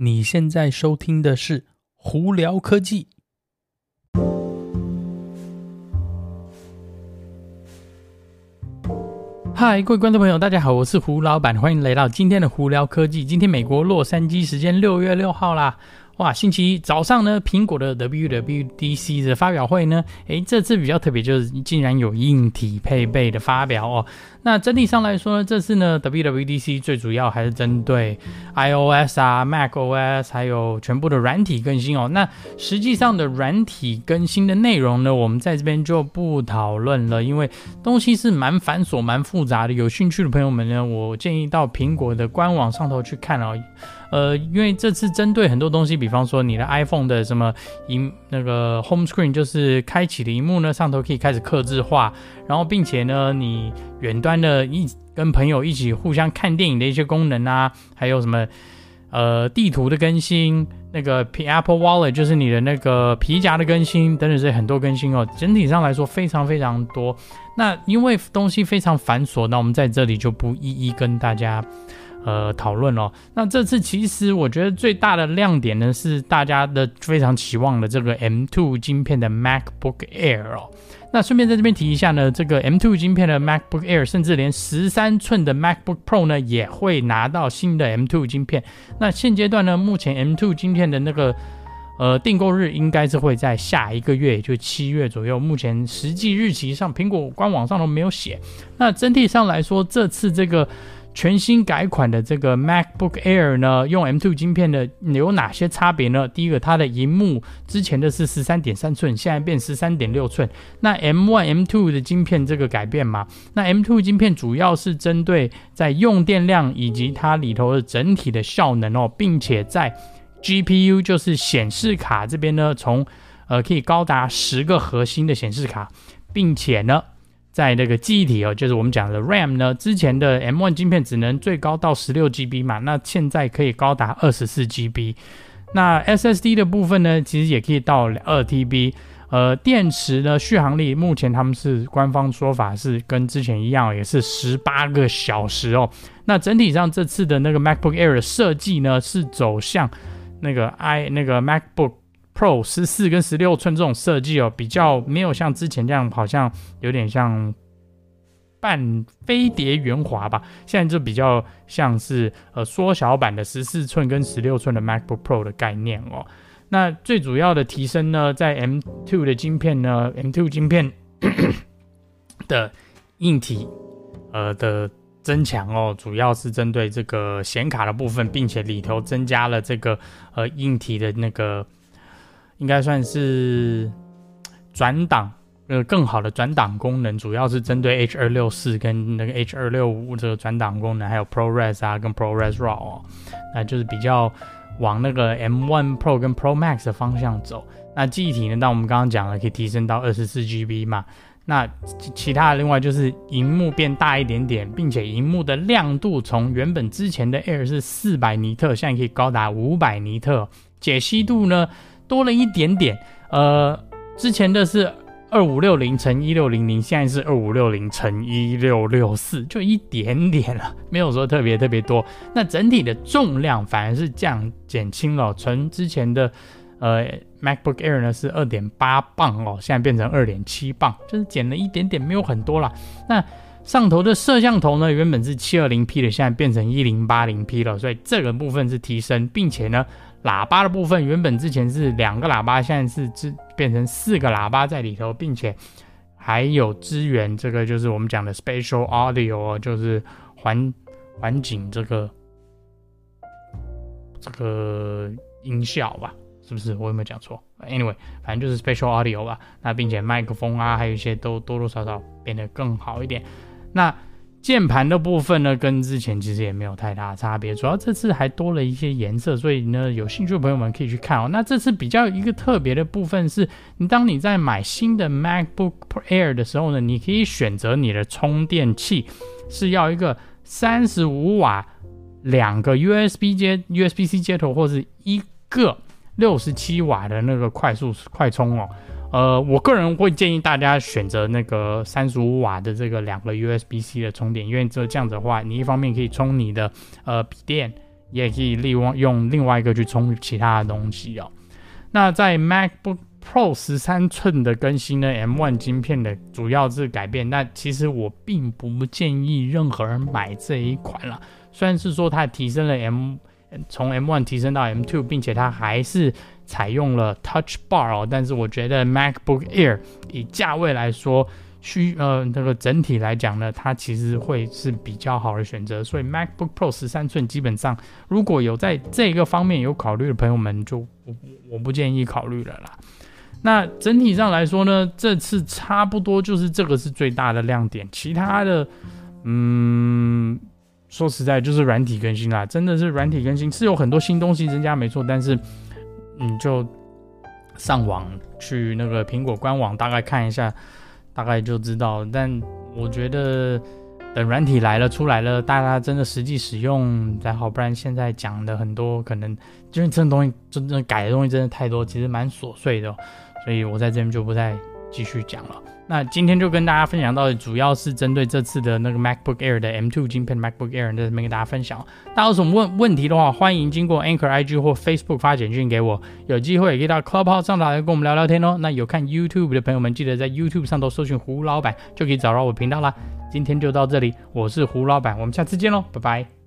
你现在收听的是胡聊科技。嗨，各位观众朋友，大家好，我是胡老板，欢迎来到今天的胡聊科技。今天美国洛杉矶时间六月六号啦。哇，星期一早上呢，苹果的 WWDC 的发表会呢，诶，这次比较特别，就是竟然有硬体配备的发表哦。那整体上来说呢，这次呢，WWDC 最主要还是针对 iOS 啊、macOS 还有全部的软体更新哦。那实际上的软体更新的内容呢，我们在这边就不讨论了，因为东西是蛮繁琐、蛮复杂的。有兴趣的朋友们呢，我建议到苹果的官网上头去看哦。呃，因为这次针对很多东西，比方说你的 iPhone 的什么萤那个 Home Screen，就是开启的萤幕呢，上头可以开始刻字化，然后并且呢，你远端的一跟朋友一起互相看电影的一些功能啊，还有什么呃地图的更新，那个 Apple Wallet 就是你的那个皮夹的更新等等这些很多更新哦，整体上来说非常非常多。那因为东西非常繁琐，那我们在这里就不一一跟大家。呃，讨论哦。那这次其实我觉得最大的亮点呢，是大家的非常期望的这个 M2 晶片的 MacBook Air 哦。那顺便在这边提一下呢，这个 M2 晶片的 MacBook Air，甚至连十三寸的 MacBook Pro 呢，也会拿到新的 M2 晶片。那现阶段呢，目前 M2 晶片的那个呃订购日应该是会在下一个月，也就七月左右。目前实际日期上，苹果官网上都没有写。那整体上来说，这次这个。全新改款的这个 MacBook Air 呢，用 M2 晶片的有哪些差别呢？第一个，它的荧幕之前的是十三点三寸，现在变十三点六寸。那 M1、M2 的晶片这个改变嘛？那 M2 晶片主要是针对在用电量以及它里头的整体的效能哦，并且在 GPU 就是显示卡这边呢，从呃可以高达十个核心的显示卡，并且呢。在那个记忆体哦，就是我们讲的 RAM 呢，之前的 M1 晶片只能最高到十六 GB 嘛，那现在可以高达二十四 GB。那 SSD 的部分呢，其实也可以到二 TB。呃，电池呢，续航力目前他们是官方说法是跟之前一样，也是十八个小时哦。那整体上这次的那个 MacBook Air 的设计呢，是走向那个 i 那个 MacBook。Pro 十四跟十六寸这种设计哦，比较没有像之前这样，好像有点像半飞碟圆滑吧。现在就比较像是呃缩小版的十四寸跟十六寸的 MacBook Pro 的概念哦。那最主要的提升呢，在 M2 的晶片呢，M2 晶片 的硬体呃的增强哦，主要是针对这个显卡的部分，并且里头增加了这个呃硬体的那个。应该算是转档，呃，更好的转档功能，主要是针对 H 二六四跟那个 H 二六五这个转档功能，还有 ProRes 啊跟 ProRes RAW 哦，那就是比较往那个 M1 Pro 跟 Pro Max 的方向走。那记忆体呢，那我们刚刚讲了，可以提升到二十四 GB 嘛。那其他的另外就是荧幕变大一点点，并且荧幕的亮度从原本之前的 Air 是四百尼特，现在可以高达五百尼特。解析度呢？多了一点点，呃，之前的是二五六零乘一六零零，现在是二五六零乘一六六四，就一点点了，没有说特别特别多。那整体的重量反而是降减轻了，从之前的呃 MacBook Air 呢是二点八磅哦，现在变成二点七磅，就是减了一点点，没有很多啦。那上头的摄像头呢，原本是七二零 P 的，现在变成一零八零 P 了，所以这个部分是提升，并且呢。喇叭的部分原本之前是两个喇叭，现在是支变成四个喇叭在里头，并且还有支援这个就是我们讲的 Spatial Audio，就是环环境这个这个音效吧，是不是？我有没有讲错？Anyway，反正就是 Spatial Audio 吧。那并且麦克风啊，还有一些都多多少少变得更好一点。那键盘的部分呢，跟之前其实也没有太大差别，主要这次还多了一些颜色，所以呢，有兴趣的朋友们可以去看哦。那这次比较一个特别的部分是，你当你在买新的 MacBook Air 的时候呢，你可以选择你的充电器是要一个三十五瓦两个 USB 接 USB-C 接头，或是一个六十七瓦的那个快速快充哦。呃，我个人会建议大家选择那个三十五瓦的这个两个 USB-C 的充电，因为这这样子的话，你一方面可以充你的呃笔电，也可以利用用另外一个去充其他的东西哦。那在 MacBook Pro 十三寸的更新呢，M1 晶片的主要是改变。那其实我并不建议任何人买这一款了。虽然是说它提升了 M 从 M1 提升到 M2，并且它还是采用了 Touch Bar 哦，但是我觉得 MacBook Air 以价位来说，需呃这个整体来讲呢，它其实会是比较好的选择。所以 MacBook Pro 十三寸基本上如果有在这个方面有考虑的朋友们就，就我我不建议考虑了啦。那整体上来说呢，这次差不多就是这个是最大的亮点，其他的，嗯，说实在就是软体更新啦，真的是软体更新是有很多新东西增加没错，但是你就上网去那个苹果官网大概看一下，大概就知道。但我觉得等软体来了出来了，大家真的实际使用才好，不然现在讲的很多可能就是这东西真正改的东西真的太多，其实蛮琐碎的。所以我在这边就不再继续讲了。那今天就跟大家分享到的，主要是针对这次的那个 MacBook Air 的 M2 晶片 MacBook Air 在这边跟大家分享。大家有什么问问题的话，欢迎经过 Anchor IG 或 Facebook 发简讯给我。有机会也可以到 Clubhouse 上来跟我们聊聊天哦。那有看 YouTube 的朋友们，记得在 YouTube 上头搜寻胡老板，就可以找到我频道啦。今天就到这里，我是胡老板，我们下次见喽，拜拜。